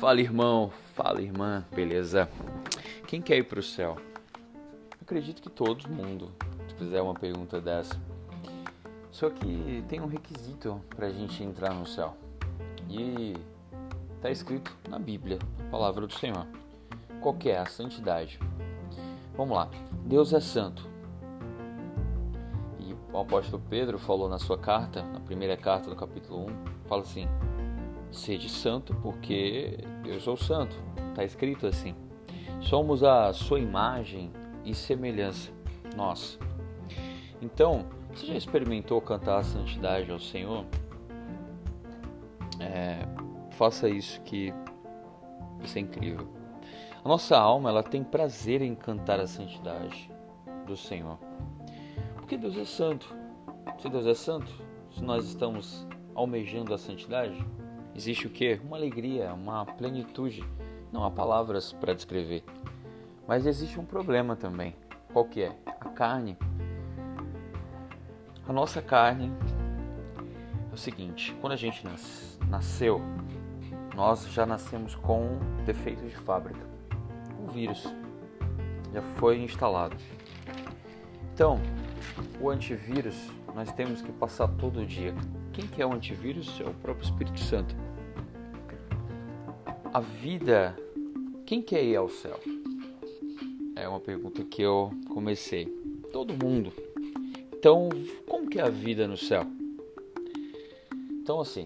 Fala irmão, fala irmã, beleza? Quem quer ir para o céu? Acredito que todo mundo, se fizer uma pergunta dessa. Só que tem um requisito para a gente entrar no céu. E está escrito na Bíblia, a palavra do Senhor. Qual que é a santidade? Vamos lá. Deus é santo. E o apóstolo Pedro falou na sua carta, na primeira carta do capítulo 1, fala assim: Sede santo, porque eu sou santo. Está escrito assim. Somos a sua imagem e semelhança, nós. Então, você já experimentou cantar a santidade ao Senhor? É, faça isso que isso é incrível. A nossa alma ela tem prazer em cantar a santidade do Senhor. Porque Deus é santo. Se Deus é santo, se nós estamos almejando a santidade, existe o que? Uma alegria, uma plenitude. Não há palavras para descrever. Mas existe um problema também. Qual que é? A carne. A nossa carne é o seguinte, quando a gente nasceu, nós já nascemos com defeitos de fábrica. O vírus já foi instalado. Então, o antivírus nós temos que passar todo dia quem que é o antivírus? É o próprio Espírito Santo. A vida, quem quer ir ao céu? É uma pergunta que eu comecei. Todo mundo. Então, como que é a vida no céu? Então, assim,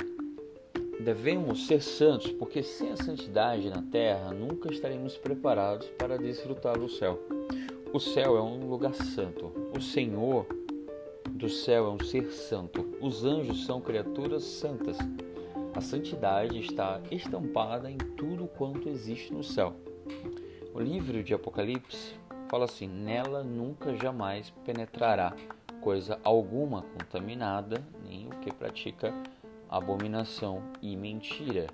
devemos ser santos, porque sem a santidade na terra, nunca estaremos preparados para desfrutar do céu. O céu é um lugar santo. O Senhor do céu é um ser santo. Os anjos são criaturas santas. A santidade está estampada em tudo quanto existe no céu. O livro de Apocalipse fala assim: Nela nunca jamais penetrará coisa alguma contaminada, nem o que pratica abominação e mentira.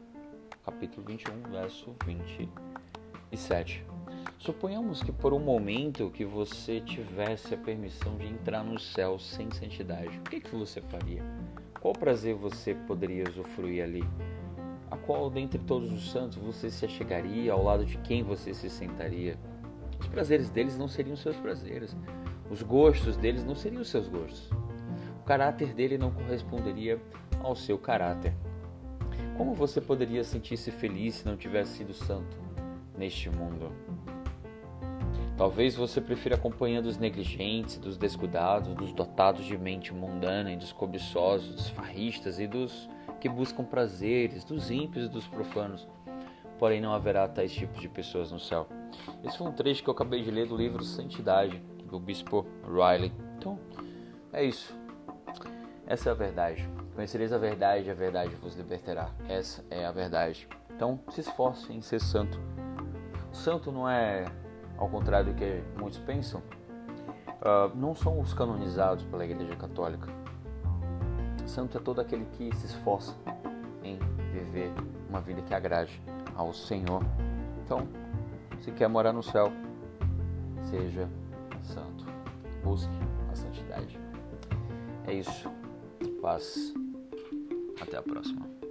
Capítulo 21, verso 27. Suponhamos que por um momento que você tivesse a permissão de entrar no céu sem santidade, o que, que você faria? Qual prazer você poderia usufruir ali? A qual dentre todos os santos você se achegaria? Ao lado de quem você se sentaria? Os prazeres deles não seriam seus prazeres. Os gostos deles não seriam seus gostos. O caráter dele não corresponderia ao seu caráter. Como você poderia sentir-se feliz se não tivesse sido santo neste mundo? Talvez você prefira a companhia dos negligentes, dos descuidados, dos dotados de mente mundana e dos cobiçosos, dos farristas e dos que buscam prazeres, dos ímpios e dos profanos. Porém, não haverá tais tipos de pessoas no céu. Esse foi um trecho que eu acabei de ler do livro Santidade, do bispo Riley. Então, é isso. Essa é a verdade. Conhecereis a verdade a verdade vos libertará. Essa é a verdade. Então, se esforce em ser santo. Santo não é ao contrário do que muitos pensam, uh, não são os canonizados pela Igreja Católica. Santo é todo aquele que se esforça em viver uma vida que agrade ao Senhor. Então, se quer morar no céu, seja santo. Busque a santidade. É isso. Paz. Até a próxima.